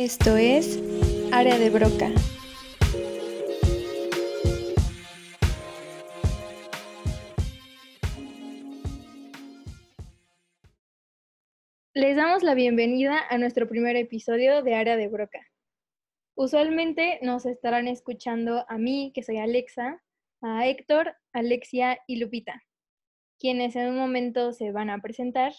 Esto es Área de Broca. Les damos la bienvenida a nuestro primer episodio de Área de Broca. Usualmente nos estarán escuchando a mí, que soy Alexa, a Héctor, Alexia y Lupita, quienes en un momento se van a presentar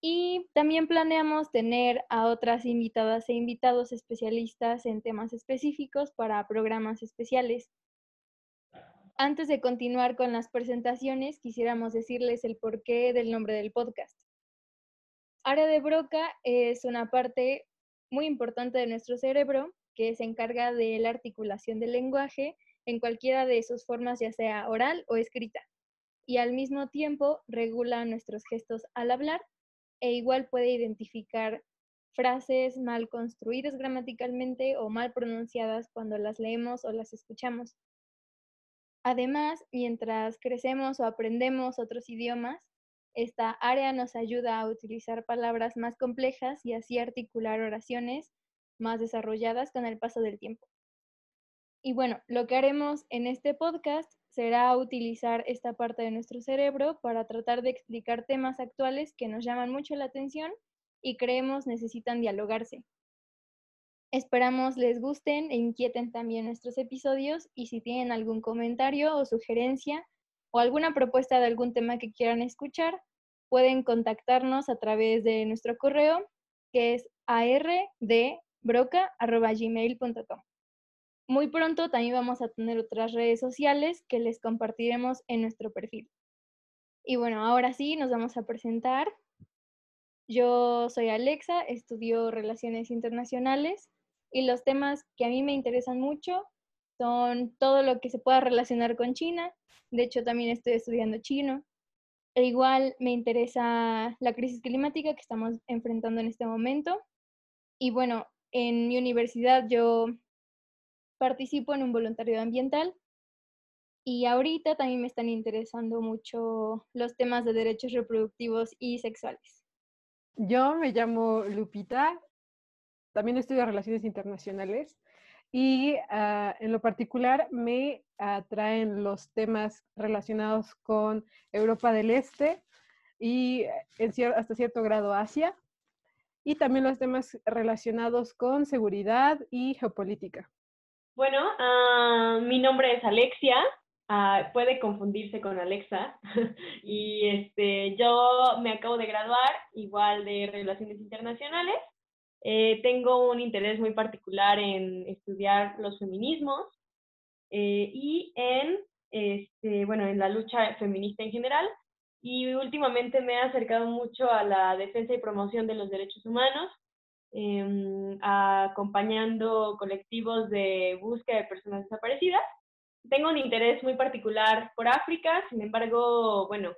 y también planeamos tener a otras invitadas e invitados especialistas en temas específicos para programas especiales. Antes de continuar con las presentaciones, quisiéramos decirles el porqué del nombre del podcast. Área de Broca es una parte muy importante de nuestro cerebro que se encarga de la articulación del lenguaje en cualquiera de sus formas, ya sea oral o escrita, y al mismo tiempo regula nuestros gestos al hablar e igual puede identificar frases mal construidas gramaticalmente o mal pronunciadas cuando las leemos o las escuchamos. Además, mientras crecemos o aprendemos otros idiomas, esta área nos ayuda a utilizar palabras más complejas y así articular oraciones más desarrolladas con el paso del tiempo. Y bueno, lo que haremos en este podcast será utilizar esta parte de nuestro cerebro para tratar de explicar temas actuales que nos llaman mucho la atención y creemos necesitan dialogarse. Esperamos les gusten e inquieten también nuestros episodios y si tienen algún comentario o sugerencia o alguna propuesta de algún tema que quieran escuchar, pueden contactarnos a través de nuestro correo que es ardbroca.gmail.com. Muy pronto también vamos a tener otras redes sociales que les compartiremos en nuestro perfil. Y bueno, ahora sí, nos vamos a presentar. Yo soy Alexa, estudio Relaciones Internacionales y los temas que a mí me interesan mucho son todo lo que se pueda relacionar con China. De hecho, también estoy estudiando chino. E igual me interesa la crisis climática que estamos enfrentando en este momento. Y bueno, en mi universidad yo participo en un voluntariado ambiental y ahorita también me están interesando mucho los temas de derechos reproductivos y sexuales. Yo me llamo Lupita, también estudio Relaciones Internacionales y ah, en lo particular me atraen los temas relacionados con Europa del Este y hasta cierto grado Asia y también los temas relacionados con seguridad y geopolítica. Bueno, uh, mi nombre es Alexia, uh, puede confundirse con Alexa, y este, yo me acabo de graduar igual de Relaciones Internacionales. Eh, tengo un interés muy particular en estudiar los feminismos eh, y en, este, bueno, en la lucha feminista en general. Y últimamente me he acercado mucho a la defensa y promoción de los derechos humanos Em, acompañando colectivos de búsqueda de personas desaparecidas. Tengo un interés muy particular por África, sin embargo, bueno,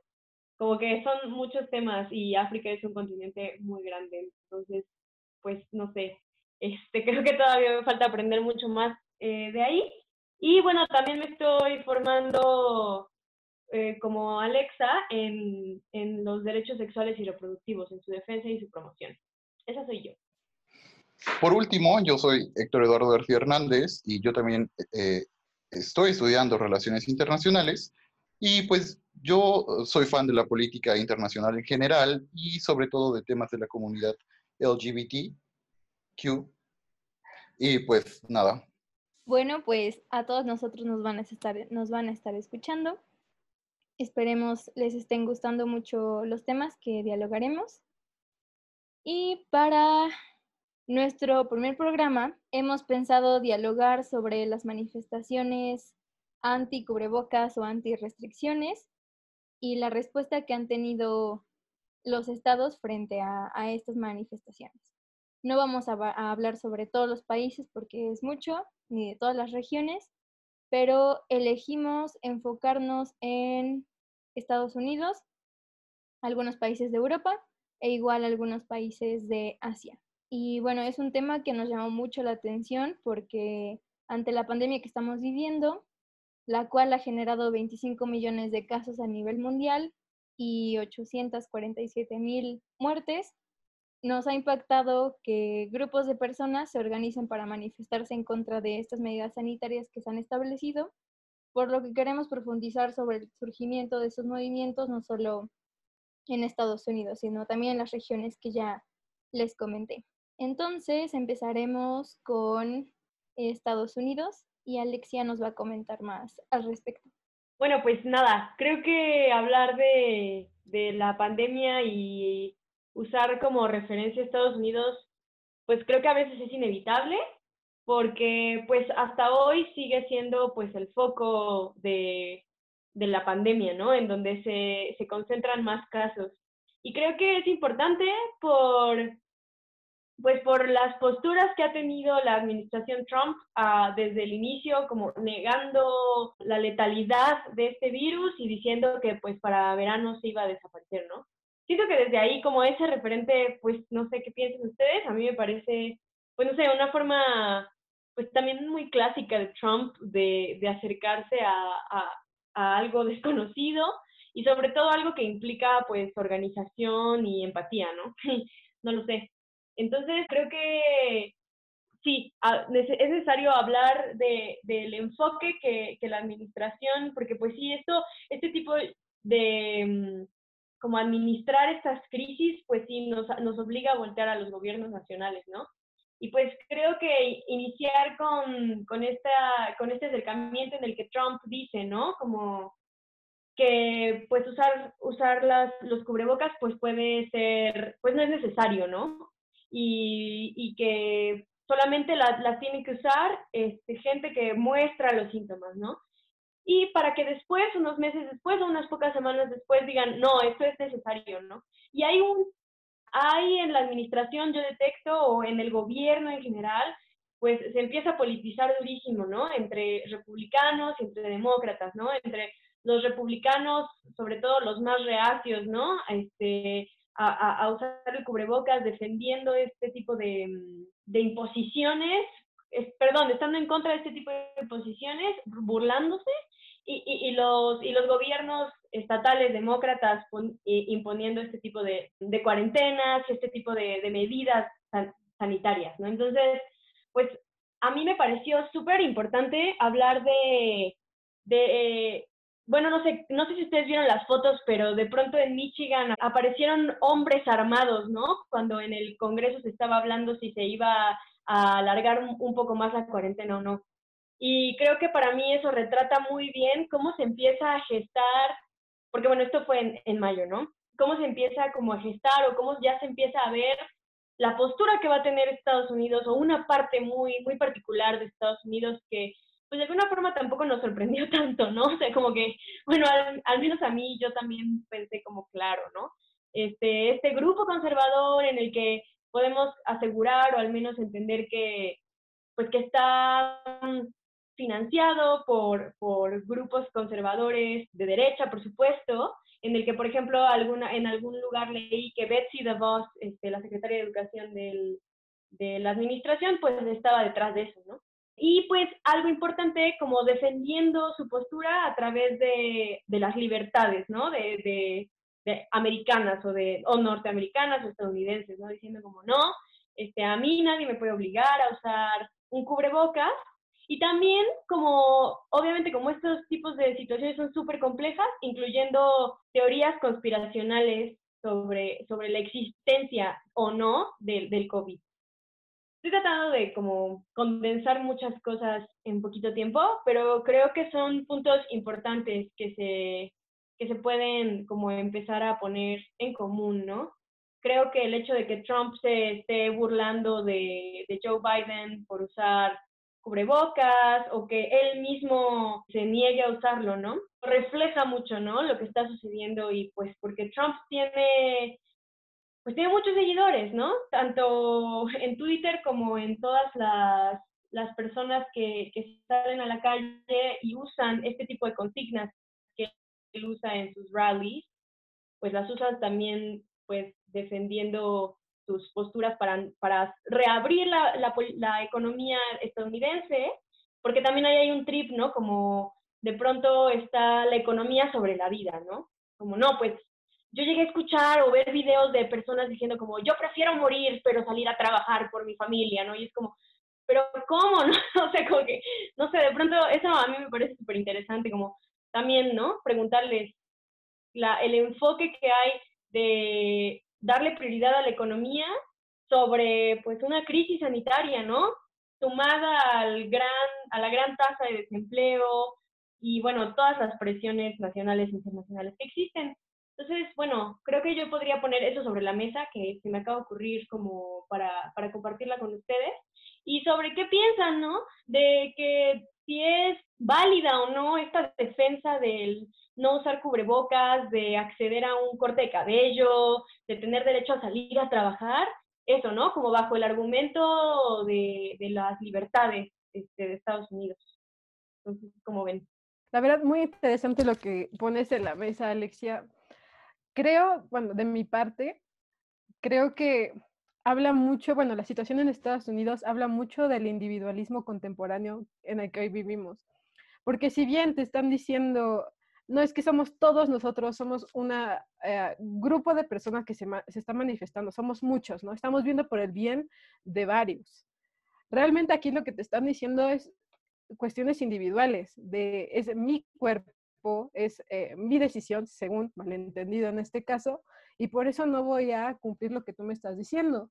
como que son muchos temas y África es un continente muy grande, entonces, pues no sé, este, creo que todavía me falta aprender mucho más eh, de ahí. Y bueno, también me estoy formando eh, como Alexa en, en los derechos sexuales y reproductivos, en su defensa y su promoción. Esa soy yo. Por último, yo soy Héctor Eduardo García Hernández y yo también eh, estoy estudiando Relaciones Internacionales y pues yo soy fan de la política internacional en general y sobre todo de temas de la comunidad LGBTQ. Y pues nada. Bueno, pues a todos nosotros nos van a estar, nos van a estar escuchando. Esperemos les estén gustando mucho los temas que dialogaremos. Y para nuestro primer programa hemos pensado dialogar sobre las manifestaciones anti-cubrebocas o anti-restricciones y la respuesta que han tenido los estados frente a, estas manifestaciones. No vamos a, a, hablar sobre todos los países porque es mucho, ni de todas las regiones, pero elegimos enfocarnos en Estados Unidos, algunos países de Europa e igual algunos países de Asia. Y bueno, es un tema que nos llamó mucho la atención porque ante la pandemia que estamos viviendo, la cual ha generado 25 millones de casos a nivel mundial y 847 mil muertes, nos ha impactado que grupos de personas se organicen para manifestarse en contra de estas medidas sanitarias que se han establecido, por lo que queremos profundizar sobre el surgimiento de esos movimientos, no solo en Estados Unidos, sino también en las regiones que ya les comenté. Entonces empezaremos con Estados Unidos y Alexia nos va a comentar más al respecto. Bueno, pues nada, creo que hablar de, de la pandemia y usar como referencia Estados Unidos, pues creo que a veces es inevitable, porque pues hasta hoy sigue siendo pues el foco de, de la pandemia, ¿no? En donde se, se concentran más casos. Y creo que es importante por pues por las posturas que ha tenido la administración Trump uh, desde el inicio, como negando la letalidad de este virus y diciendo que pues para verano se iba a desaparecer, ¿no? Siento que desde ahí como ese referente, pues no sé qué piensan ustedes, a mí me parece, pues no sé, una forma pues también muy clásica de Trump de, de acercarse a, a, a algo desconocido y sobre todo algo que implica pues organización y empatía, ¿no? no lo sé. Entonces, creo que sí, es necesario hablar de, del enfoque que, que, la administración, porque pues sí, esto, este tipo de, mm, como administrar estas crisis, pues sí, nos, nos obliga a voltear a los gobiernos nacionales, ¿no? Y pues creo que iniciar con, con, esta, con este acercamiento en el que Trump dice, ¿no? Como que pues usar, usar las, los cubrebocas pues puede ser, pues no es necesario, ¿no? Y, y que solamente las la tiene que usar este, gente que muestra los síntomas, ¿no? Y para que después, unos meses después o unas pocas semanas después digan, no, esto es necesario, ¿no? Y hay un, hay en la administración, yo detecto, o en el gobierno en general, pues se empieza a politizar durísimo, ¿no? Entre republicanos y entre demócratas, ¿no? Entre los republicanos, sobre todo los más reacios, ¿no? Este, a, usar el cubrebocas defendiendo este tipo de, mm, de imposiciones, perdón, estando en contra de este tipo de imposiciones, burlándose, y, y, los, y los gobiernos estatales demócratas imponiendo este tipo de, de cuarentenas, este tipo de, de medidas sanitarias, ¿no? Entonces, pues a mí me pareció súper importante hablar de, de bueno, no sé, no sé si ustedes vieron las fotos, pero de pronto en Michigan aparecieron hombres armados, ¿no? Cuando en el Congreso se estaba hablando si se iba a alargar un, poco más la cuarentena o no. Y creo que para mí eso retrata muy bien cómo se empieza a gestar, porque bueno, esto fue en, en mayo, ¿no? Cómo se empieza como a gestar o cómo ya se empieza a ver la postura que va a tener Estados Unidos o una parte muy, muy particular de Estados Unidos que pues de alguna forma tampoco nos sorprendió tanto, ¿no? O sea, como que, bueno, al, menos a mí yo también pensé como, claro, ¿no? Este, este grupo conservador en el que podemos asegurar o al menos entender que, pues que está financiado por, por grupos conservadores de derecha, por supuesto, en el que, por ejemplo, alguna, en algún lugar leí que Betsy DeVos, este, la secretaria de Educación del, de la administración, pues estaba detrás de eso, ¿no? Y pues algo importante como defendiendo su postura a través de, de las libertades, ¿no? De, de, de, americanas o, de, o norteamericanas o estadounidenses, ¿no? Diciendo como, no, este, a mí nadie me puede obligar a usar un cubrebocas. Y también como, obviamente como estos tipos de situaciones son súper complejas, incluyendo teorías conspiracionales sobre, sobre la existencia o no del, del COVID estoy tratando de como condensar muchas cosas en poquito tiempo, pero creo que son puntos importantes que se, que se pueden como empezar a poner en común, ¿no? Creo que el hecho de que Trump se esté burlando de, Joe Biden por usar cubrebocas o que él mismo se niegue a usarlo, ¿no? Refleja mucho, ¿no? Lo que está sucediendo y pues porque Trump tiene pues tiene muchos seguidores, ¿no? Tanto en Twitter como en todas las, las personas que, que, salen a la calle y usan este tipo de consignas que él usa en sus rallies, pues las usan también pues defendiendo sus posturas para, para reabrir la, la, la economía estadounidense, porque también ahí hay un trip, ¿no? Como de pronto está la economía sobre la vida, ¿no? Como no, pues yo llegué a escuchar o ver videos de personas diciendo como, yo prefiero morir, pero salir a trabajar por mi familia, ¿no? Y es como, pero ¿cómo? ¿No? O como que, no sé, de pronto eso a mí me parece súper interesante, como también, ¿no? Preguntarles la, el enfoque que hay de darle prioridad a la economía sobre, pues, una crisis sanitaria, ¿no? Sumada al gran, a la gran tasa de desempleo y, bueno, todas las presiones nacionales e internacionales que existen. Entonces, bueno, creo que yo podría poner eso sobre la mesa, que se me acaba de ocurrir como para, para compartirla con ustedes, y sobre qué piensan, ¿no? De que si es válida o no esta defensa del no usar cubrebocas, de acceder a un corte de cabello, de tener derecho a salir a trabajar, eso, ¿no? Como bajo el argumento de, de las libertades este, de Estados Unidos. Entonces, como ven. La verdad, muy interesante lo que pones en la mesa, Alexia creo, bueno, de mi parte, creo que habla mucho, bueno, la situación en Estados Unidos habla mucho del individualismo contemporáneo en el que hoy vivimos. Porque si bien te están diciendo, no es que somos todos nosotros, somos un eh, grupo de personas que se, se están manifestando, somos muchos, ¿no? Estamos viendo por el bien de varios. Realmente aquí lo que te están diciendo es cuestiones individuales, de es mi cuerpo, es eh, mi decisión, según malentendido en este caso, y por eso no voy a cumplir lo que tú me estás diciendo.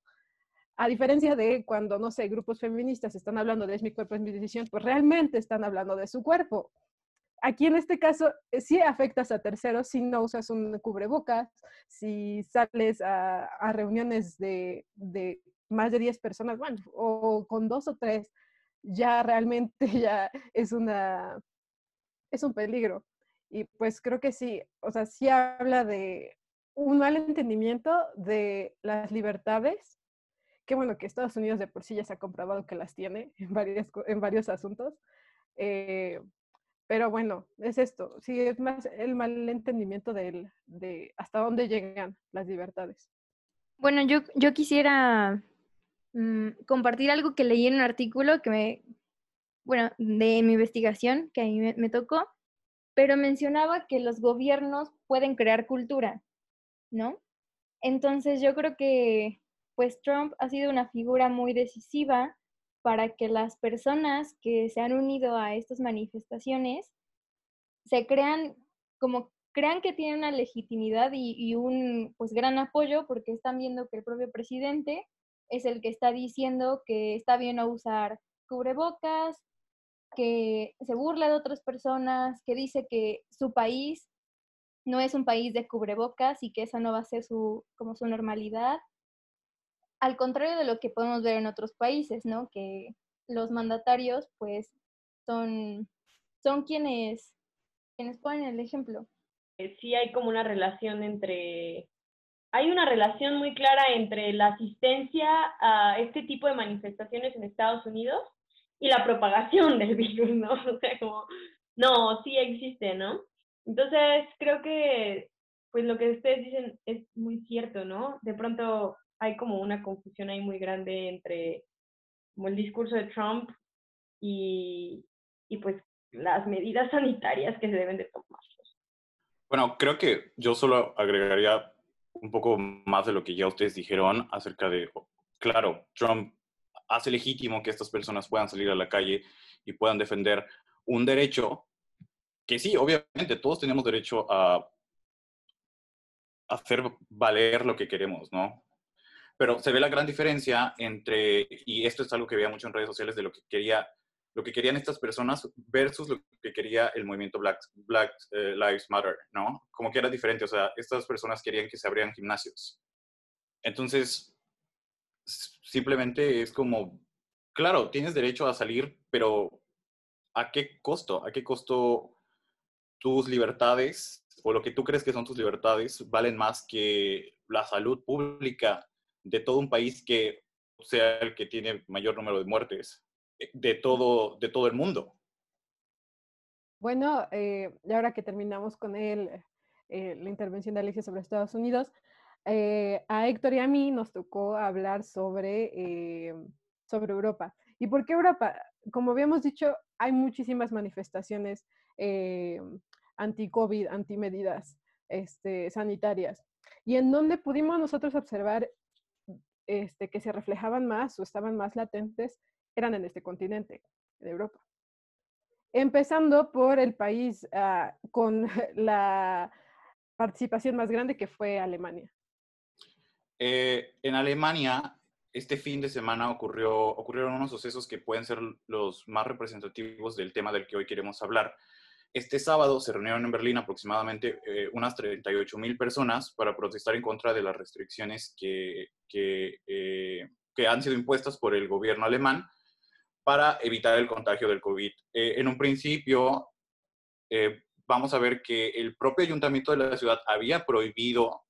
A diferencia de cuando, no sé, grupos feministas están hablando de es mi cuerpo, es mi decisión, pues realmente están hablando de su cuerpo. Aquí en este caso eh, sí afectas a terceros si no usas un cubrebocas, si sales a, reuniones de, de, más de 10 personas, bueno, o con dos o tres, ya realmente ya es una, es un peligro. Y pues creo que sí, o sea, sí habla de un mal entendimiento de las libertades, que bueno, que Estados Unidos de por sí ya se ha comprobado que las tiene en, varias, en varios asuntos. Eh, pero bueno, es esto, sí, es más el mal entendimiento de, de hasta dónde llegan las libertades. Bueno, yo, yo quisiera mm, compartir algo que leí en un artículo que me, bueno, de mi investigación, que a mí me tocó, pero mencionaba que los gobiernos pueden crear cultura, ¿no? Entonces yo creo que pues Trump ha sido una figura muy decisiva para que las personas que se han unido a estas manifestaciones se crean como crean que tienen una legitimidad y, un pues gran apoyo porque están viendo que el propio presidente es el que está diciendo que está bien no usar cubrebocas, que se burla de otras personas, que dice que su país no es un país de cubrebocas y que esa no va a ser su, como su normalidad. Al contrario de lo que podemos ver en otros países, ¿no? Que los mandatarios, pues, son, son quienes, quienes ponen el ejemplo. Eh, sí hay como una relación entre, hay una relación muy clara entre la asistencia a este tipo de manifestaciones en Estados Unidos y la propagación del virus, ¿no? O sea, como, no, sí existe, ¿no? Entonces, creo que, pues lo que ustedes dicen es muy cierto, ¿no? De pronto hay como una confusión ahí muy grande entre como el discurso de Trump y, y pues las medidas sanitarias que se deben de tomar. Bueno, creo que yo solo agregaría un poco más de lo que ya ustedes dijeron acerca de, claro, Trump hace legítimo que estas personas puedan salir a la calle y puedan defender un derecho que sí, obviamente, todos tenemos derecho a hacer valer lo que queremos, ¿no? Pero se ve la gran diferencia entre, y esto es algo que veía mucho en redes sociales, de lo que quería lo que querían estas personas versus lo que quería el movimiento Black, Black eh, Lives Matter, ¿no? Como que era diferente, o sea, estas personas querían que se abrieran gimnasios. Entonces, simplemente es como, claro, tienes derecho a salir, pero ¿a qué costo? ¿A qué costo tus libertades o lo que tú crees que son tus libertades valen más que la salud pública de todo un país que sea el que tiene mayor número de muertes eh, de todo, de todo el mundo? Bueno, eh, ahora que terminamos con el, eh, la intervención de Alicia sobre Estados Unidos, eh, a Héctor y a mí nos tocó hablar sobre, eh, sobre Europa. ¿Y por qué Europa? Como habíamos dicho, hay muchísimas manifestaciones eh, anti-COVID, anti-medidas. este, sanitarias. Y en donde pudimos nosotros observar este, que se reflejaban más o estaban más latentes eran en este continente, de Europa. Empezando por el país ah, con la participación más grande que fue Alemania. Eh, en Alemania, este fin de semana ocurrió, ocurrieron unos sucesos que pueden ser los más representativos del tema del que hoy queremos hablar. Este sábado se reunieron en Berlín aproximadamente eh, unas 38 mil personas para protestar en contra de las restricciones que, que, eh, que, han sido impuestas por el gobierno alemán para evitar el contagio del COVID. Eh, en un principio, vamos a ver que el propio ayuntamiento de la ciudad había prohibido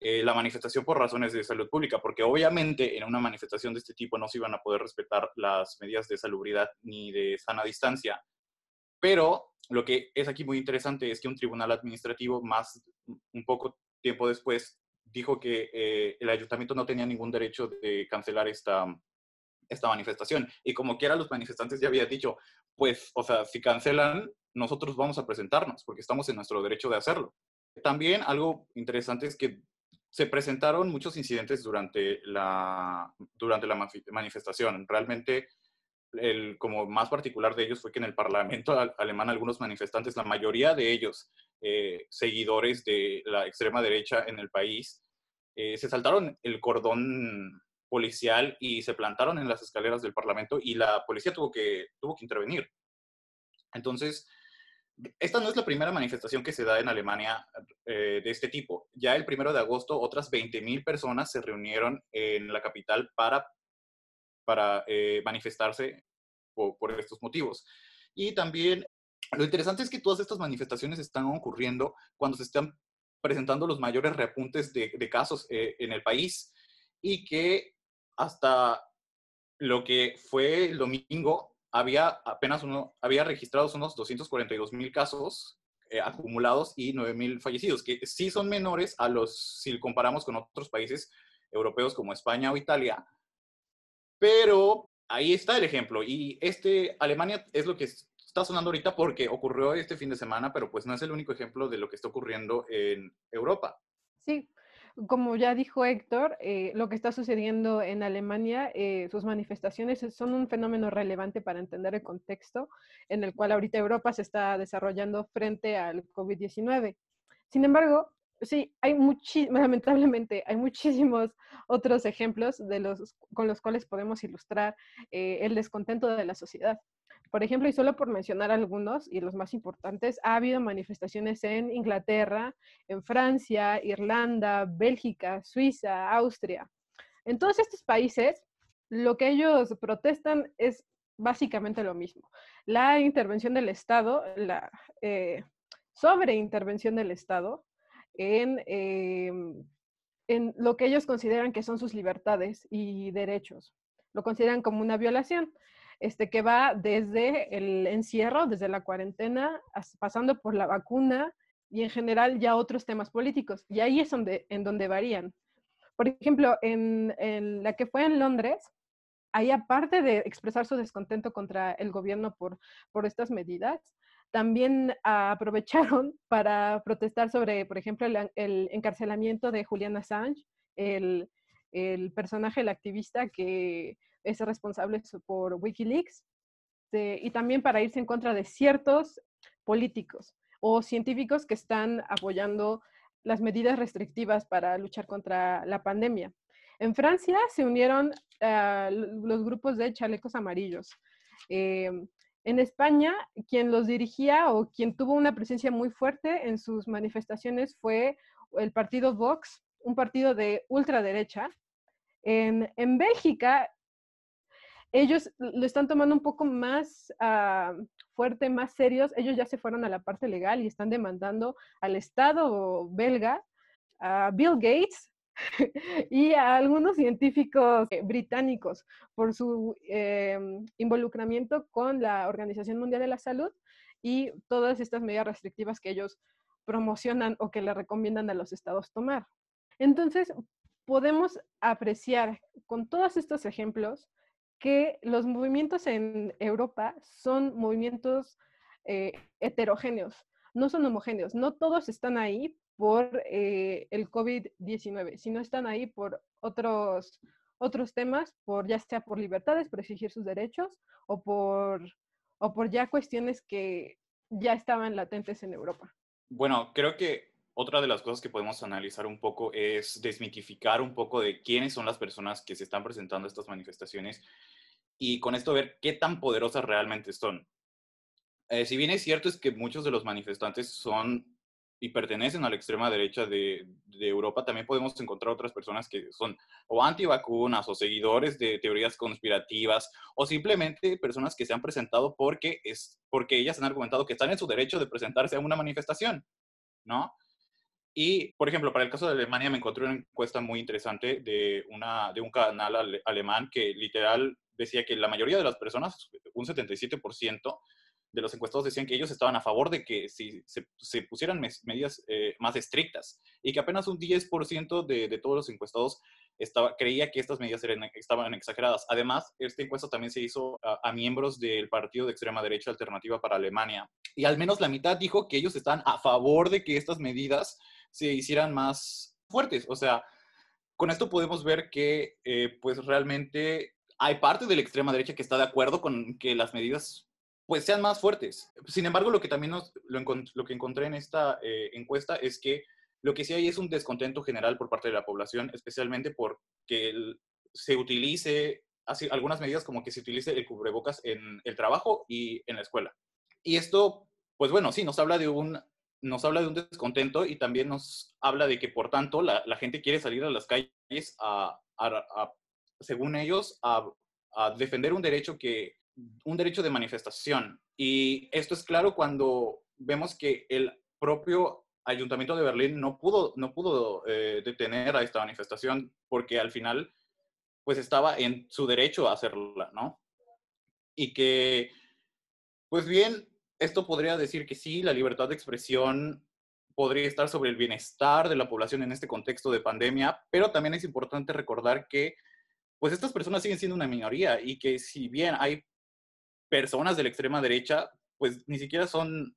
la manifestación por razones de salud pública, porque obviamente en una manifestación de este tipo no se iban a poder respetar las medidas de salubridad ni de sana distancia. Pero lo que es aquí muy interesante es que un tribunal administrativo, más un poco tiempo después, dijo que eh, el ayuntamiento no tenía ningún derecho de cancelar esta, esta manifestación. Y como quiera, los manifestantes ya habían dicho, pues, o sea, si cancelan, nosotros vamos a presentarnos, porque estamos en nuestro derecho de hacerlo. También algo interesante es que se presentaron muchos incidentes durante la, durante la manifestación. Realmente el como más particular de ellos fue que en el Parlamento alemán algunos manifestantes, la mayoría de ellos eh, seguidores de la extrema derecha en el país, eh, se saltaron el cordón policial y se plantaron en las escaleras del Parlamento y la policía tuvo que, tuvo que intervenir. Entonces, esta no es la primera manifestación que se da en Alemania eh, de este tipo. Ya el primero de agosto, otras 20.000 personas se reunieron en la capital para para eh, manifestarse por, estos motivos. Y también lo interesante es que todas estas manifestaciones están ocurriendo cuando se están presentando los mayores repuntes de, casos eh, en el país y que hasta lo que fue el domingo había apenas uno, había registrados unos 242 mil casos eh, acumulados y 9 mil fallecidos, que sí son menores a los, si comparamos con otros países europeos como España o Italia, pero ahí está el ejemplo. Y este, Alemania es lo que está sonando ahorita porque ocurrió este fin de semana, pero pues no es el único ejemplo de lo que está ocurriendo en Europa. Sí, como ya dijo Héctor, eh, lo que está sucediendo en Alemania, eh, sus manifestaciones son un fenómeno relevante para entender el contexto en el cual ahorita Europa se está desarrollando frente al COVID-19. Sin embargo, sí, hay lamentablemente, hay muchísimos otros ejemplos de los, con los cuales podemos ilustrar eh, el descontento de la sociedad. Por ejemplo, y solo por mencionar algunos y los más importantes, ha habido manifestaciones en Inglaterra, en Francia, Irlanda, Bélgica, Suiza, Austria. En todos estos países, lo que ellos protestan es básicamente lo mismo. La intervención del Estado, la eh, sobreintervención del Estado en, em, en lo que ellos consideran que son sus libertades y derechos. Lo consideran como una violación, este, que va desde el encierro, desde la cuarentena, pasando por la vacuna y en general ya otros temas políticos. Y ahí es donde, en donde varían. Por ejemplo, en, en la que fue en Londres, ahí aparte de expresar su descontento contra el gobierno por, por estas medidas, también aprovecharon para protestar sobre, por ejemplo, el, encarcelamiento de Julian Assange, el, personaje, el activista que es responsable por Wikileaks, y también para irse en contra de ciertos políticos o científicos que están apoyando las medidas restrictivas para luchar contra la pandemia. En Francia se unieron ah, los grupos de chalecos amarillos. Em, en España, quien los dirigía o quien tuvo una presencia muy fuerte en sus manifestaciones fue el partido Vox, un partido de ultraderecha. En, en Bélgica, ellos lo están tomando un poco más ah, fuerte, más serios. Ellos ya se fueron a la parte legal y están demandando al Estado belga, a Bill Gates, y a algunos científicos eh, británicos por su em, involucramiento con la Organización Mundial de la Salud y todas estas medidas restrictivas que ellos promocionan o que le recomiendan a los estados tomar. Entonces, podemos apreciar con todos estos ejemplos que los movimientos en Europa son movimientos eh, heterogéneos. no son homogéneos, no todos están ahí por eh, el COVID-19, sino están ahí por otros, otros temas, por ya sea por libertades, por exigir sus derechos o por, o por ya cuestiones que ya estaban latentes en Europa. Bueno, creo que otra de las cosas que podemos analizar un poco es desmitificar un poco de quiénes son las personas que se están presentando a estas manifestaciones y con esto ver qué tan poderosas realmente son. Eh, si bien es cierto es que muchos de los manifestantes son y pertenecen a la extrema derecha de, de, Europa, también podemos encontrar otras personas que son o antivacunas o seguidores de teorías conspirativas o simplemente personas que se han presentado porque, es, porque ellas han argumentado que están en su derecho de presentarse a una manifestación, ¿no? Y, por ejemplo, para el caso de Alemania me encontré una encuesta muy interesante de, una, de un canal alemán que literal decía que la mayoría de las personas, un 77%, de los encuestados decían que ellos estaban a favor de que si se, pusieran medidas eh, más estrictas y que apenas un 10% de, de, todos los encuestados estaba, creía que estas medidas eran, estaban exageradas. Además, esta encuesta también se hizo a, a, miembros del partido de extrema derecha Alternativa para Alemania y al menos la mitad dijo que ellos están a favor de que estas medidas se hicieran más fuertes. O sea, con esto podemos ver que eh, pues realmente hay parte de la extrema derecha que está de acuerdo con que las medidas pues sean más fuertes. Sin embargo, lo que también nos, lo, lo, que encontré en esta eh, encuesta es que lo que sí hay es un descontento general por parte de la población, especialmente porque el, se utilice así, algunas medidas como que se utilice el cubrebocas en el trabajo y en la escuela. Y esto, pues bueno, sí, nos habla de un, nos habla de un descontento y también nos habla de que, por tanto, la, gente quiere salir a las calles a, a, a según ellos, a, defender un derecho que un derecho de manifestación. Y esto es claro cuando vemos que el propio ayuntamiento de Berlín no pudo, no pudo eh, detener a esta manifestación porque al final pues estaba en su derecho a hacerla, ¿no? Y que, pues bien, esto podría decir que sí, la libertad de expresión podría estar sobre el bienestar de la población en este contexto de pandemia, pero también es importante recordar que pues estas personas siguen siendo una minoría y que si bien hay personas de la extrema derecha, pues ni siquiera son,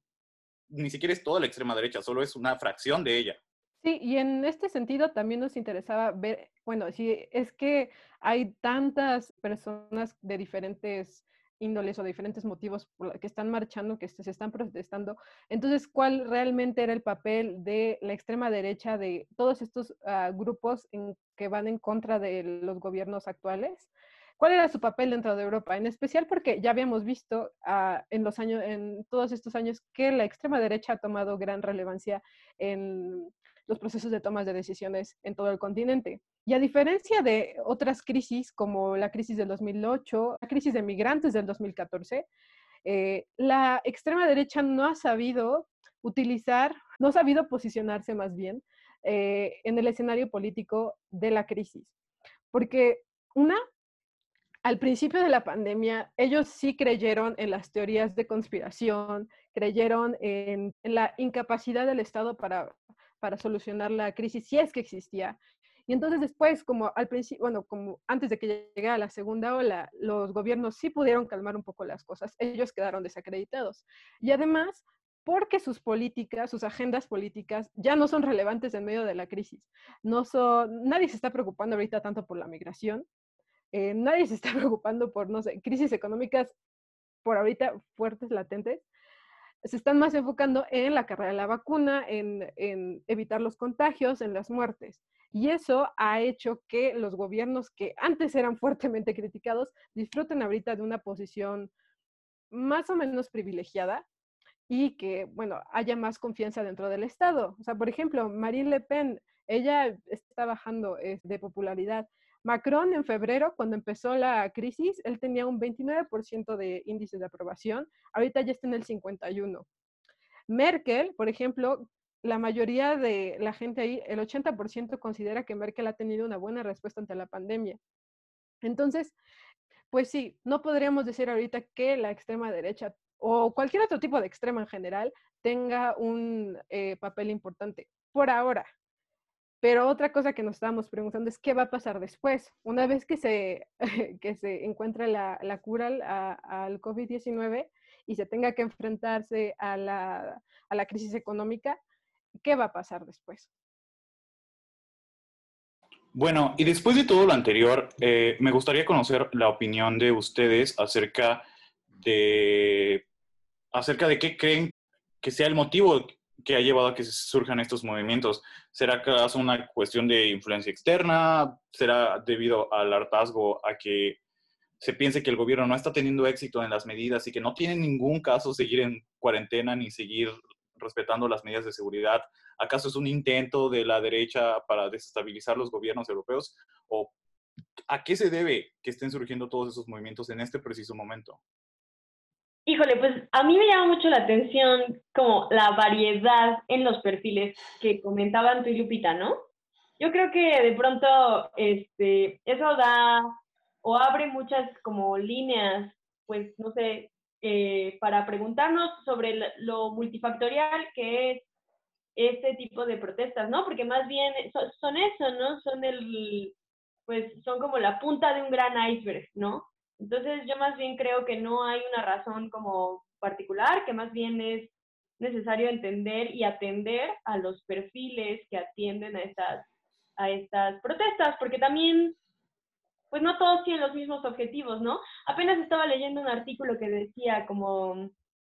ni siquiera es toda la extrema derecha, solo es una fracción de ella. Sí, y en este sentido también nos interesaba ver, bueno, si es que hay tantas personas de diferentes índoles o diferentes motivos que están marchando, que se están protestando. Entonces, ¿cuál realmente era el papel de la extrema derecha de todos estos uh, grupos en, que van en contra de los gobiernos actuales? ¿Cuál era su papel dentro de Europa? En especial porque ya habíamos visto uh, en los años, en todos estos años, que la extrema derecha ha tomado gran relevancia en los procesos de tomas de decisiones en todo el continente. Y a diferencia de otras crisis como la crisis del 2008, la crisis de migrantes del 2014, eh, la extrema derecha no ha sabido utilizar, no ha sabido posicionarse más bien eh, en el escenario político de la crisis. Porque una, al principio de la pandemia, ellos sí creyeron en las teorías de conspiración, creyeron en, en la incapacidad del Estado para, para solucionar la crisis, si es que existía, y entonces después, como al principio, bueno, como antes de que llegara la segunda ola, los gobiernos sí pudieron calmar un poco las cosas, ellos quedaron desacreditados. Y además, porque sus políticas, sus agendas políticas ya no son relevantes en medio de la crisis. No son, nadie se está preocupando ahorita tanto por la migración, eh, nadie se está preocupando por, no sé, crisis económicas por ahorita fuertes, latentes, se están más enfocando en la carrera de la vacuna, en, en, evitar los contagios, en las muertes. Y eso ha hecho que los gobiernos que antes eran fuertemente criticados disfruten ahorita de una posición más o menos privilegiada y que, bueno, haya más confianza dentro del Estado. O sea, por ejemplo, Marine Le Pen, ella está bajando de popularidad. Macron en febrero, cuando empezó la crisis, él tenía un 29% de índice de aprobación, ahorita ya está en el 51%. Merkel, por ejemplo, la mayoría de la gente ahí, el 80% considera que Merkel ha tenido una buena respuesta ante la pandemia. Entonces, pues sí, no podríamos decir ahorita que la extrema derecha o cualquier otro tipo de extrema en general tenga un eh, papel importante por ahora. Pero otra cosa que nos estábamos preguntando es qué va a pasar después. Una vez que se, que se encuentra la, la cura al COVID-19, y se tenga que enfrentarse a la, a la crisis económica, ¿qué va a pasar después? Bueno, y después de todo lo anterior, eh, me gustaría conocer la opinión de ustedes acerca de, acerca de qué creen que sea el motivo que ha llevado a que surjan estos movimientos. ¿Será acaso una cuestión de influencia externa? ¿Será debido al hartazgo a que se piense que el gobierno no está teniendo éxito en las medidas y que no tiene ningún caso seguir en cuarentena ni seguir respetando las medidas de seguridad? ¿Acaso es un intento de la derecha para desestabilizar los gobiernos europeos? ¿O a qué se debe que estén surgiendo todos esos movimientos en este preciso momento? Híjole, pues a mí me llama mucho la atención como la variedad en los perfiles que comentaban tú y Lupita, ¿no? Yo creo que de pronto este, eso da o abre muchas como líneas, pues no sé, eh, para preguntarnos sobre lo multifactorial que es este tipo de protestas, ¿no? Porque más bien son, eso, ¿no? Son el, pues son como la punta de un gran iceberg, ¿no? Entonces yo más bien creo que no hay una razón como particular, que más bien es necesario entender y atender a los perfiles que atienden a estas, a estas protestas, porque también pues no todos tienen los mismos objetivos, ¿no? Apenas estaba leyendo un artículo que decía como,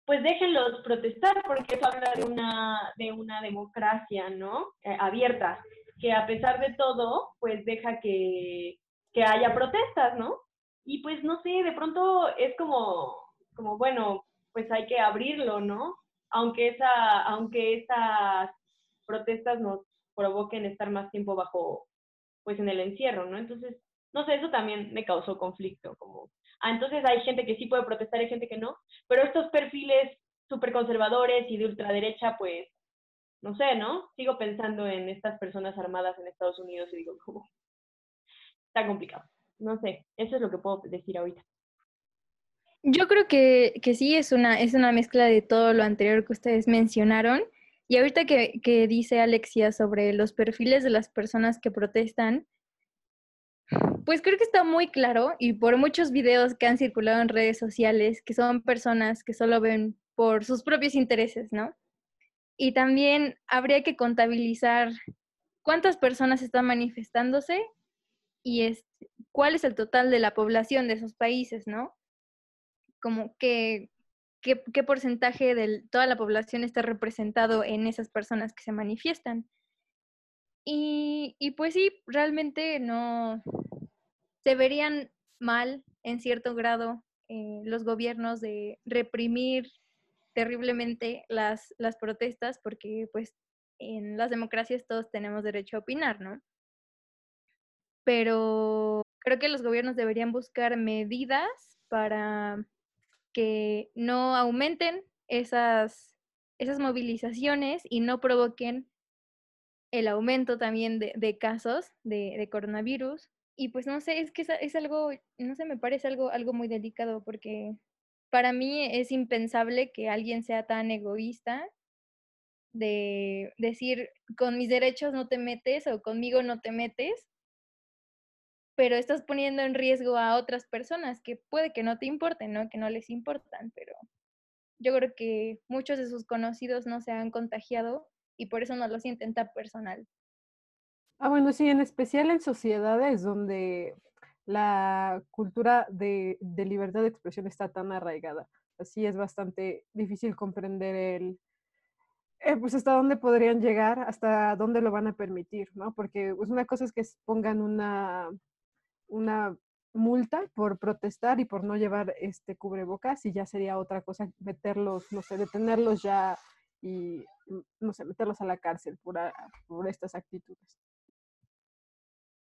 pues déjenlos protestar porque eso habla de una, de una democracia, ¿no? Eh, abierta, que a pesar de todo, pues deja que, que haya protestas, ¿no? Y pues no sé, de pronto es como, como bueno, pues hay que abrirlo, ¿no? Aunque, esa, aunque esas protestas nos provoquen estar más tiempo bajo, pues en el encierro, ¿no? Entonces, no sé, eso también me causó conflicto, como, ah, entonces hay gente que sí puede protestar, hay gente que no, pero estos perfiles súper conservadores y de ultraderecha, pues, no sé, ¿no? Sigo pensando en estas personas armadas en Estados Unidos y digo, como, está complicado. No sé, eso es lo que puedo decir ahorita. Yo creo que, que sí es una, es una mezcla de todo lo anterior que ustedes mencionaron. Y ahorita que, que dice Alexia sobre los perfiles de las personas que protestan, pues creo que está muy claro y por muchos videos que han circulado en redes sociales que son personas que solo ven por sus propios intereses, ¿no? Y también habría que contabilizar cuántas personas están manifestándose y es, cuál es el total de la población de esos países, ¿no? Como que, qué, porcentaje de toda la población está representado en esas personas que se manifiestan. Y, y pues sí, realmente no, se verían mal en cierto grado eh, los gobiernos de reprimir terriblemente las, las protestas porque pues en las democracias todos tenemos derecho a opinar, ¿no? Pero creo que los gobiernos deberían buscar medidas para que no aumenten esas, esas movilizaciones y no provoquen el aumento también de, casos de, coronavirus. Y pues no sé, es que es, algo, no sé, me parece algo, algo muy delicado porque para mí es impensable que alguien sea tan egoísta de decir, con mis derechos no te metes o conmigo no te metes, pero estás poniendo en riesgo a otras personas que puede que no te importen, ¿no? Que no les importan, pero yo creo que muchos de sus conocidos no se han contagiado y por eso no lo sienten tan personal. Ah, bueno, sí, en especial en sociedades donde la cultura de, libertad de expresión está tan arraigada. Así es bastante difícil comprender el, eh, pues hasta dónde podrían llegar, hasta dónde lo van a permitir, ¿no? Porque pues, una cosa es que pongan una, una multa por protestar y por no llevar este cubrebocas y ya sería otra cosa meterlos, no sé, detenerlos ya y, mm, no sé, meterlos a la cárcel por, por estas actitudes.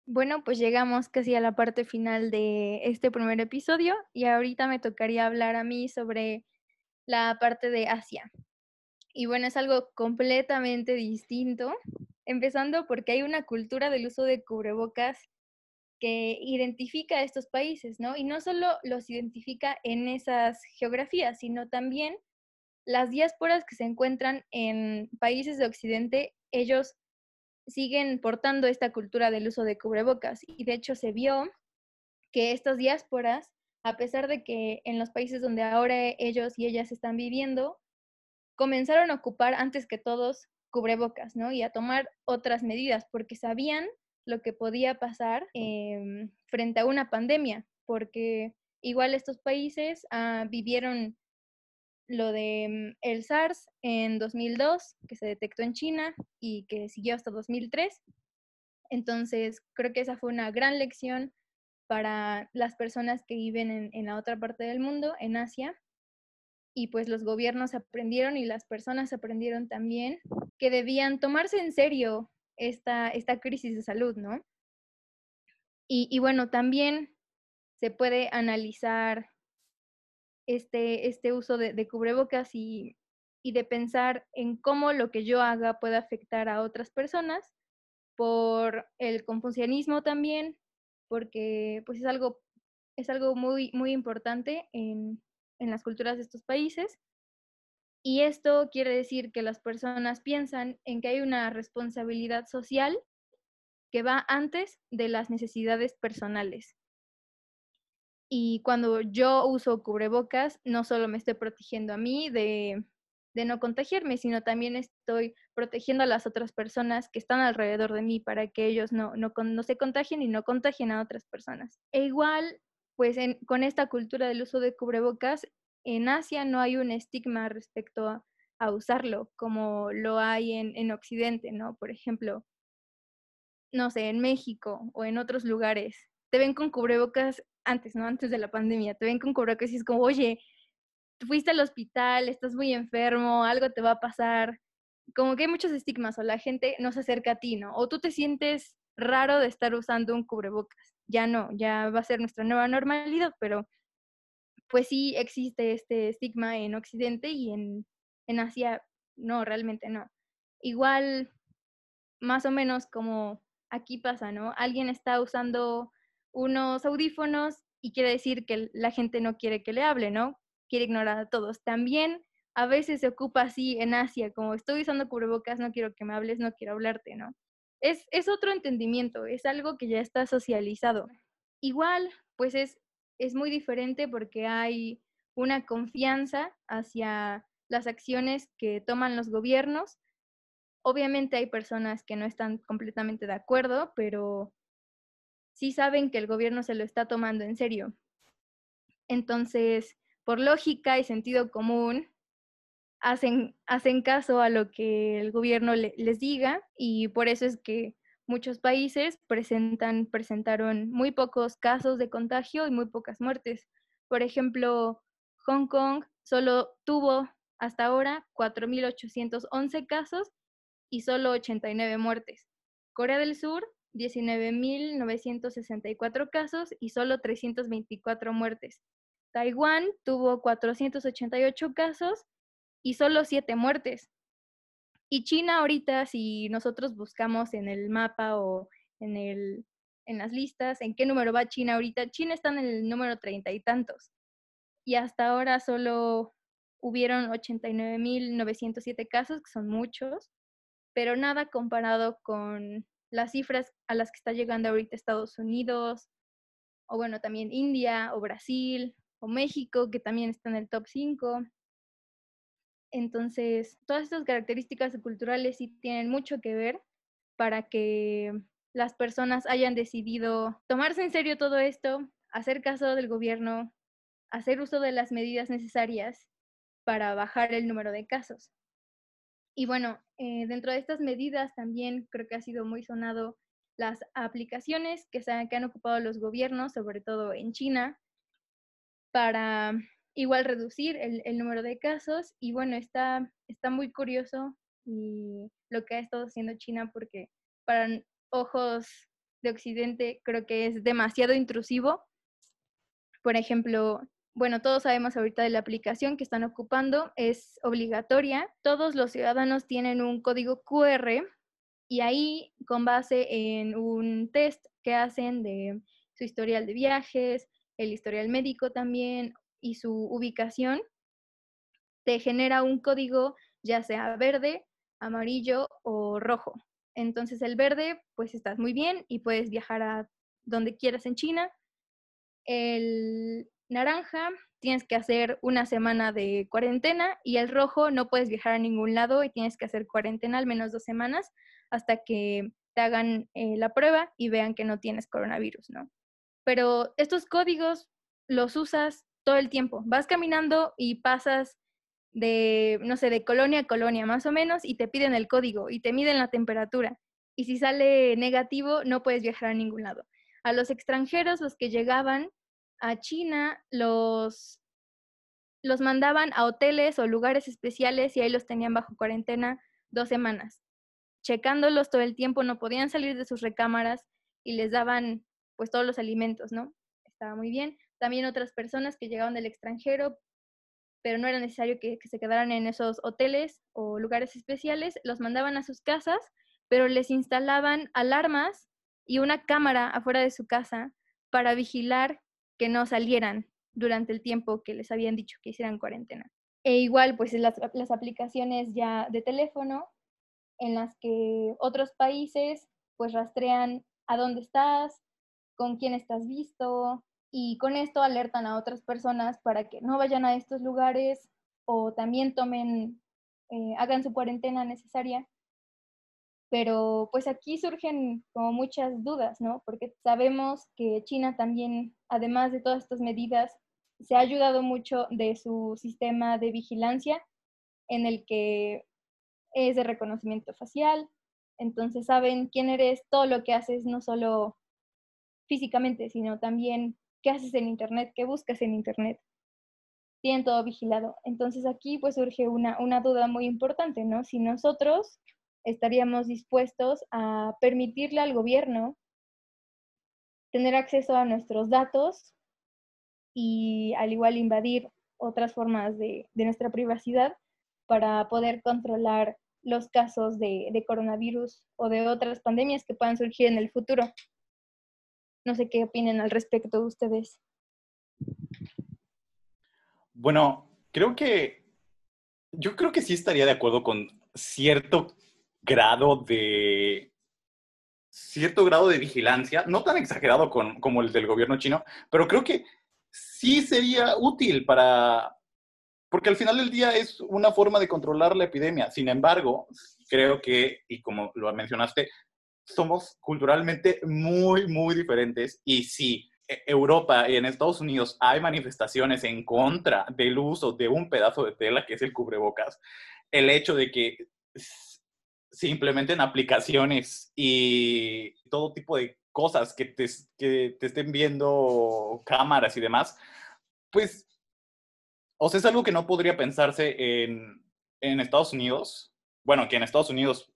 Bueno, pues llegamos casi a la parte final de este primer episodio y ahorita me tocaría hablar a mí sobre la parte de Asia. Y bueno, es algo completamente distinto, empezando porque hay una cultura del uso de cubrebocas que identifica a estos países, ¿no? Y no solo los identifica en esas geografías, sino también las diásporas que se encuentran en países de Occidente, ellos siguen portando esta cultura del uso de cubrebocas. Y de hecho se vio que estas diásporas a pesar de que en los países donde ahora ellos y ellas están viviendo, comenzaron a ocupar antes que todos cubrebocas, ¿no? Y a tomar otras medidas, porque sabían lo que podía pasar em, frente a una pandemia, porque igual estos países ah, vivieron lo de mm, el SARS en 2002, que se detectó en China y que siguió hasta 2003. Entonces, creo que esa fue una gran lección para las personas que viven en, en la otra parte del mundo, en Asia. Y pues los gobiernos aprendieron y las personas aprendieron también que debían tomarse en serio esta, esta crisis de salud, ¿no? Y, bueno, también se puede analizar este, este uso de, de cubrebocas y, y, de pensar en cómo lo que yo haga puede afectar a otras personas por el confucianismo también, porque pues es algo, es algo muy, muy importante en, en las culturas de estos países y esto quiere decir que las personas piensan en que hay una responsabilidad social que va antes de las necesidades personales. Y cuando yo uso cubrebocas, no solo me estoy protegiendo a mí de, no contagiarme, sino también estoy protegiendo a las otras personas que están alrededor de mí para que ellos no, no, no se contagien y no contagien a otras personas. E igual, pues con esta cultura del uso de cubrebocas, en Asia no hay un estigma respecto a, usarlo como lo hay en, en, Occidente, ¿no? Por ejemplo, no sé, en México o en otros lugares, te ven con cubrebocas antes, ¿no? Antes de la pandemia, te ven con cubrebocas y es como, oye, fuiste al hospital, estás muy enfermo, algo te va a pasar. Como que hay muchos estigmas o la gente no se acerca a ti, ¿no? O tú te sientes raro de estar usando un cubrebocas. Ya no, ya va a ser nuestra nueva normalidad, pero pues sí existe este estigma en Occidente y en, en Asia no, realmente no. Igual, más o menos como aquí pasa, ¿no? Alguien está usando unos audífonos y quiere decir que la gente no quiere que le hable, ¿no? Quiere ignorar a todos. También a veces se ocupa así en Asia, como estoy usando cubrebocas, no quiero que me hables, no quiero hablarte, ¿no? Es, es otro entendimiento, es algo que ya está socializado. Igual, pues es es muy diferente porque hay una confianza hacia las acciones que toman los gobiernos. Obviamente hay personas que no están completamente de acuerdo, pero sí saben que el gobierno se lo está tomando en serio. Entonces, por lógica y sentido común, hacen, hacen caso a lo que el gobierno les diga y por eso es que Muchos países presentan, presentaron muy pocos casos de contagio y muy pocas muertes. Por ejemplo, Hong Kong solo tuvo hasta ahora 4.811 casos y solo 89 muertes. Corea del Sur, 19.964 casos y solo 324 muertes. Taiwán tuvo 488 casos y solo 7 muertes. Y China ahorita, si nosotros buscamos en el mapa o en, el, en las listas, en qué número va China ahorita, China está en el número treinta y tantos. Y hasta ahora solo hubieron 89.907 casos, que son muchos, pero nada comparado con las cifras a las que está llegando ahorita Estados Unidos, o bueno, también India, o Brasil, o México, que también está en el top 5. Entonces, todas estas características culturales sí tienen mucho que ver para que las personas hayan decidido tomarse en serio todo esto, hacer caso del gobierno, hacer uso de las medidas necesarias para bajar el número de casos. Y bueno, eh, dentro de estas medidas también creo que ha sido muy sonado las aplicaciones que, se que han ocupado los gobiernos, sobre todo en China, para igual reducir el, el, número de casos y bueno, está, está muy curioso y lo que ha estado haciendo China porque para ojos de Occidente creo que es demasiado intrusivo. Por ejemplo, bueno, todos sabemos ahorita de la aplicación que están ocupando, es obligatoria. Todos los ciudadanos tienen un código QR y ahí, con base en un test que hacen de su historial de viajes, el historial médico también, y su ubicación, te genera un código ya sea verde, amarillo o rojo. Entonces el verde, pues estás muy bien y puedes viajar a donde quieras en China. El naranja tienes que hacer una semana de cuarentena y el rojo no puedes viajar a ningún lado y tienes que hacer cuarentena al menos dos semanas hasta que te hagan eh, la prueba y vean que no tienes coronavirus, ¿no? Pero estos códigos los usas todo el tiempo. Vas caminando y pasas de, no sé, de colonia a colonia más o menos y te piden el código y te miden la temperatura. Y si sale negativo, no puedes viajar a ningún lado. A los extranjeros, los que llegaban a China, los, los mandaban a hoteles o lugares especiales y ahí los tenían bajo cuarentena dos semanas. Checándolos todo el tiempo, no podían salir de sus recámaras y les daban pues todos los alimentos, ¿no? Estaba muy bien. También otras personas que llegaban del extranjero pero no era necesario que, se quedaran en esos hoteles o lugares especiales, los mandaban a sus casas, pero les instalaban alarmas y una cámara afuera de su casa para vigilar que no salieran durante el tiempo que les habían dicho que hicieran cuarentena. E igual, pues las, las aplicaciones ya de teléfono en las que otros países pues rastrean a dónde estás, con quién estás visto, y con esto alertan a otras personas para que no vayan a estos lugares o también tomen, eh, hagan su cuarentena necesaria. Pero pues aquí surgen como muchas dudas, ¿no? Porque sabemos que China también, además de todas estas medidas, se ha ayudado mucho de su sistema de vigilancia en el que es de reconocimiento facial, entonces saben quién eres, todo lo que haces, no solo físicamente, sino también qué haces en Internet, qué buscas en Internet. Tienen todo vigilado. Entonces aquí pues surge una, una duda muy importante, ¿no? Si nosotros estaríamos dispuestos a permitirle al gobierno tener acceso a nuestros datos y al igual invadir otras formas de, nuestra privacidad para poder controlar los casos de, coronavirus o de otras pandemias que puedan surgir en el futuro. No sé qué opinen al respecto de ustedes. Bueno, creo que yo creo que sí estaría de acuerdo con cierto grado de cierto grado de vigilancia, no tan exagerado con, como el del gobierno chino, pero creo que sí sería útil para, porque al final del día es una forma de controlar la epidemia. Sin embargo, creo que, y como lo mencionaste, somos culturalmente muy, muy diferentes y si e, Europa y en Estados Unidos hay manifestaciones en contra del uso de un pedazo de tela que es el cubrebocas, el hecho de que se implementen aplicaciones y todo tipo de cosas que te, que te estén viendo cámaras y demás, pues, o sea, es algo que no podría pensarse en, en Estados Unidos. Bueno, que en Estados Unidos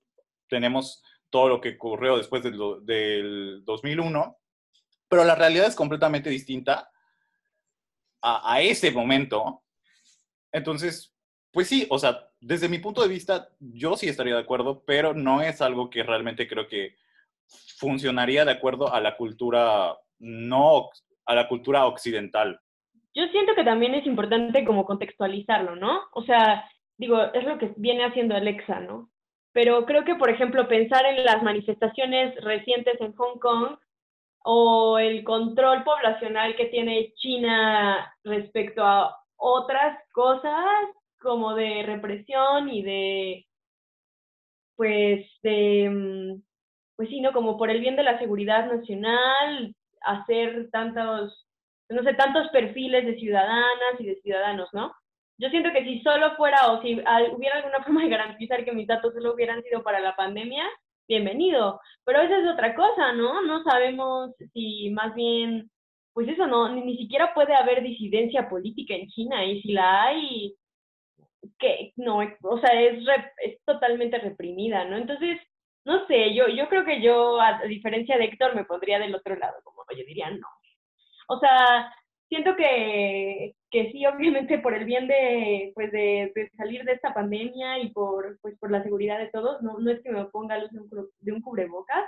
tenemos todo lo que ocurrió después del, del 2001, pero la realidad es completamente distinta a, ese momento. Entonces, pues sí, o sea, desde mi punto de vista, yo sí estaría de acuerdo, pero no es algo que realmente creo que funcionaría de acuerdo a la cultura no a la cultura occidental. Yo siento que también es importante como contextualizarlo, ¿no? O sea, digo, es lo que viene haciendo Alexa, ¿no? Pero creo que, por ejemplo, pensar en las manifestaciones recientes en Hong Kong o el control poblacional que tiene China respecto a otras cosas como de represión y de, pues, de, mm, pues sí, ¿no? Como por el bien de la seguridad nacional, hacer tantos, no sé, tantos perfiles de ciudadanas y de ciudadanos, ¿no? Yo siento que si solo fuera o si hubiera alguna forma de garantizar que mis datos solo hubieran sido para la pandemia, bienvenido. Pero esa es otra cosa, ¿no? No sabemos si más bien, pues eso no, ni, siquiera puede haber disidencia política en China y si la hay, que no, o sea, es, es totalmente reprimida, ¿no? Entonces, no sé, yo, yo creo que yo, a diferencia de Héctor, me pondría del otro lado, como yo diría, no. O sea, siento que, que sí, obviamente por el bien de, pues de, salir de esta pandemia y por, pues por la seguridad de todos, no, no es que me oponga luz de un, cubrebocas,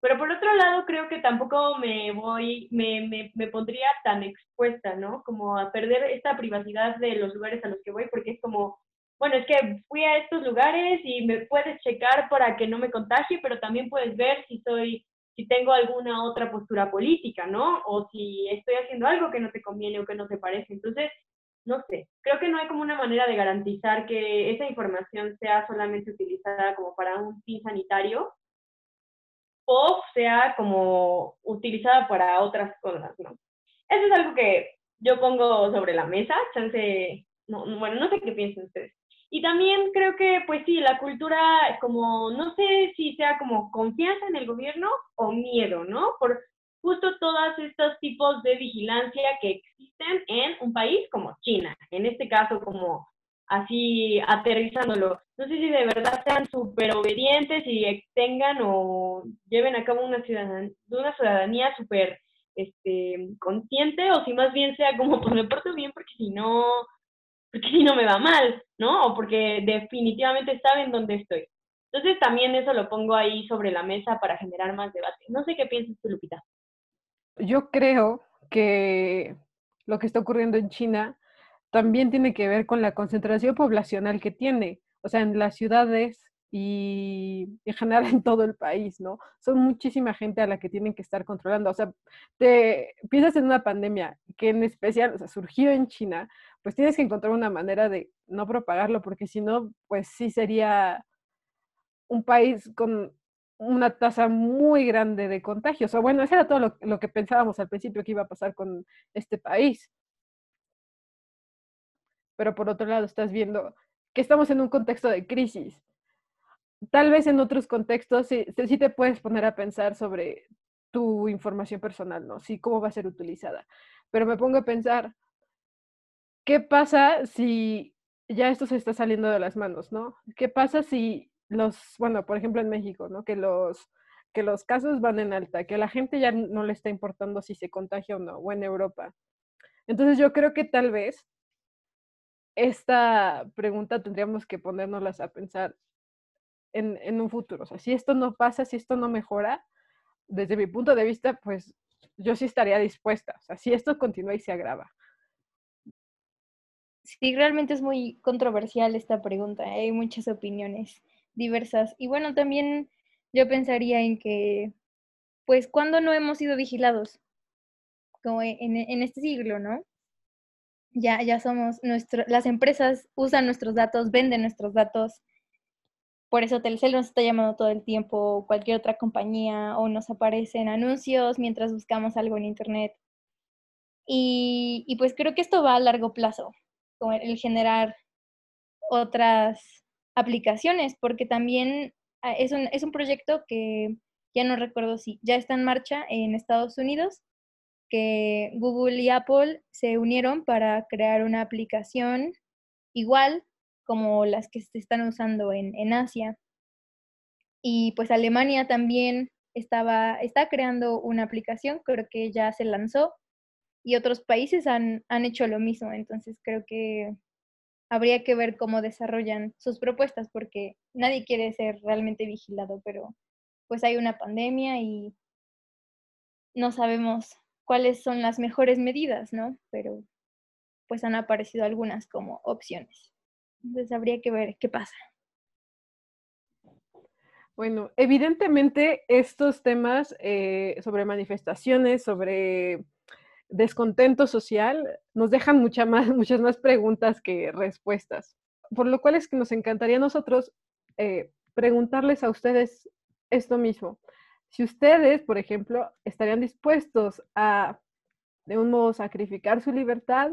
pero por otro lado creo que tampoco me voy, me, me, me, pondría tan expuesta, ¿no? Como a perder esta privacidad de los lugares a los que voy, porque es como, bueno, es que fui a estos lugares y me puedes checar para que no me contagie, pero también puedes ver si soy si tengo alguna otra postura política, ¿no? O si estoy haciendo algo que no te conviene o que no te parece. Entonces, no sé, creo que no hay como una manera de garantizar que esa información sea solamente utilizada como para un fin sanitario o sea como utilizada para otras cosas, ¿no? Eso es algo que yo pongo sobre la mesa, chance, no, bueno, no sé qué piensan ustedes. Y también creo que, pues sí, la cultura, como, no sé si sea como confianza en el gobierno o miedo, ¿no? Por justo todos estos tipos de vigilancia que existen en un país como China, en este caso como así aterrizándolo. No sé si de verdad sean súper obedientes y tengan o lleven a cabo una ciudadanía, una ciudadanía súper este, consciente o si más bien sea como, pues me porto bien porque si no, porque si no me va mal, ¿no? O porque definitivamente saben dónde estoy. Entonces también eso lo pongo ahí sobre la mesa para generar más debate. No sé qué piensas tú, Lupita. Yo creo que lo que está ocurriendo en China también tiene que ver con la concentración poblacional que tiene, o sea, en las ciudades y en general en todo el país, ¿no? Son muchísima gente a la que tienen que estar controlando. O sea, te piensas en una pandemia que en especial, o sea, surgió en China, pues tienes que encontrar una manera de no propagarlo, porque si no, pues sí sería un país con una tasa muy grande de contagios. O bueno, eso era todo lo, que pensábamos al principio que iba a pasar con este país. Pero por otro lado, estás viendo que estamos en un contexto de crisis tal vez en otros contextos sí, sí, te puedes poner a pensar sobre tu información personal, ¿no? Sí, cómo va a ser utilizada. Pero me pongo a pensar, ¿qué pasa si ya esto se está saliendo de las manos, ¿no? ¿Qué pasa si los, bueno, por ejemplo en México, ¿no? Que los, que los casos van en alta, que a la gente ya no le está importando si se contagia o no, o en Europa. Entonces yo creo que tal vez esta pregunta tendríamos que ponernoslas a pensar en, un futuro. O sea, si esto no pasa, si esto no mejora, desde mi punto de vista, pues yo sí estaría dispuesta. O sea, si esto continúa y se agrava. Sí, realmente es muy controversial esta pregunta. ¿eh? Hay muchas opiniones diversas. Y bueno, también yo pensaría en que, pues, ¿cuándo no hemos sido vigilados? Como en, en este siglo, ¿no? Ya, ya somos, nuestro, las empresas usan nuestros datos, venden nuestros datos, por eso Telcel nos está llamando todo el tiempo, cualquier otra compañía, o nos aparecen anuncios mientras buscamos algo en Internet. Y, pues creo que esto va a largo plazo, el generar otras aplicaciones, porque también ah, es un, es un proyecto que ya no recuerdo si ya está en marcha en Estados Unidos, que Google y Apple se unieron para crear una aplicación igual como las que se están usando en, en Asia. Y pues Alemania también estaba, está creando una aplicación, creo que ya se lanzó, y otros países han, han hecho lo mismo. Entonces creo que habría que ver cómo desarrollan sus propuestas, porque nadie quiere ser realmente vigilado, pero pues hay una pandemia y no sabemos cuáles son las mejores medidas, ¿no? Pero pues han aparecido algunas como opciones. Entonces habría que ver qué pasa. Bueno, evidentemente estos temas eh, sobre manifestaciones, sobre descontento social, nos dejan más, muchas más preguntas que respuestas. Por lo cual es que nos encantaría nosotros eh, preguntarles a ustedes esto mismo. Si ustedes, por ejemplo, estarían dispuestos a, de un modo, sacrificar su libertad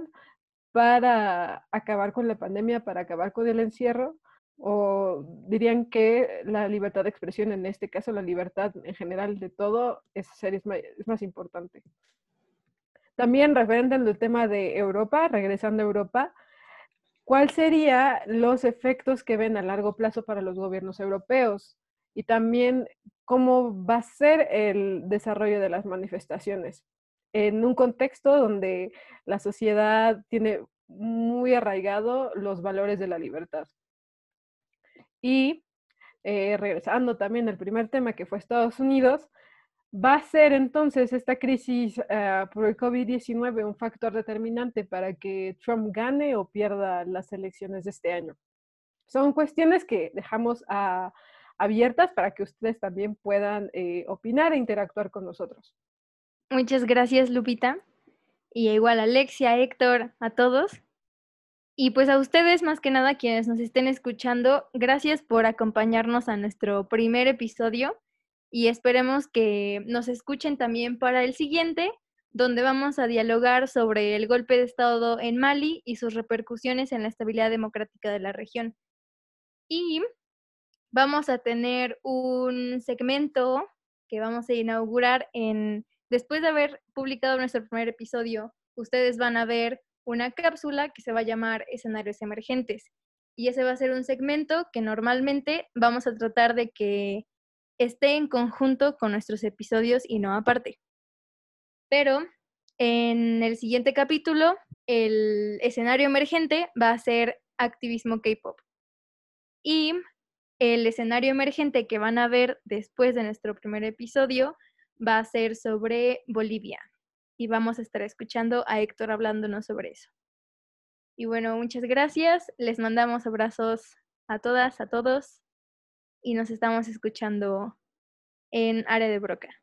para acabar con la pandemia, para acabar con el encierro? ¿O dirían que la libertad de expresión, en este caso la libertad en general de todo, es, es más importante? También referente al tema de Europa, regresando a Europa, ¿cuáles serían los efectos que ven a largo plazo para los gobiernos europeos? Y también, ¿cómo va a ser el desarrollo de las manifestaciones? en un contexto donde la sociedad tiene muy arraigado los valores de la libertad. Y eh, regresando también al primer tema que fue Estados Unidos, ¿va a ser entonces esta crisis ah, por el COVID-19 un factor determinante para que Trump gane o pierda las elecciones de este año? Son cuestiones que dejamos a, abiertas para que ustedes también puedan eh, opinar e interactuar con nosotros. Muchas gracias, Lupita. Y igual Alexia, Héctor, a todos. Y pues a ustedes, más que nada, quienes nos estén escuchando, gracias por acompañarnos a nuestro primer episodio y esperemos que nos escuchen también para el siguiente, donde vamos a dialogar sobre el golpe de Estado en Mali y sus repercusiones en la estabilidad democrática de la región. Y vamos a tener un segmento que vamos a inaugurar en, después de haber publicado nuestro primer episodio, ustedes van a ver una cápsula que se va a llamar escenarios emergentes. Y ese va a ser un segmento que normalmente vamos a tratar de que esté en conjunto con nuestros episodios y no aparte. Pero en el siguiente capítulo, el escenario emergente va a ser activismo K-pop. Y el escenario emergente que van a ver después de nuestro primer episodio va a ser sobre Bolivia y vamos a estar escuchando a Héctor hablándonos sobre eso. Y bueno, muchas gracias. Les mandamos abrazos a todas, a todos y nos estamos escuchando en Área de Broca.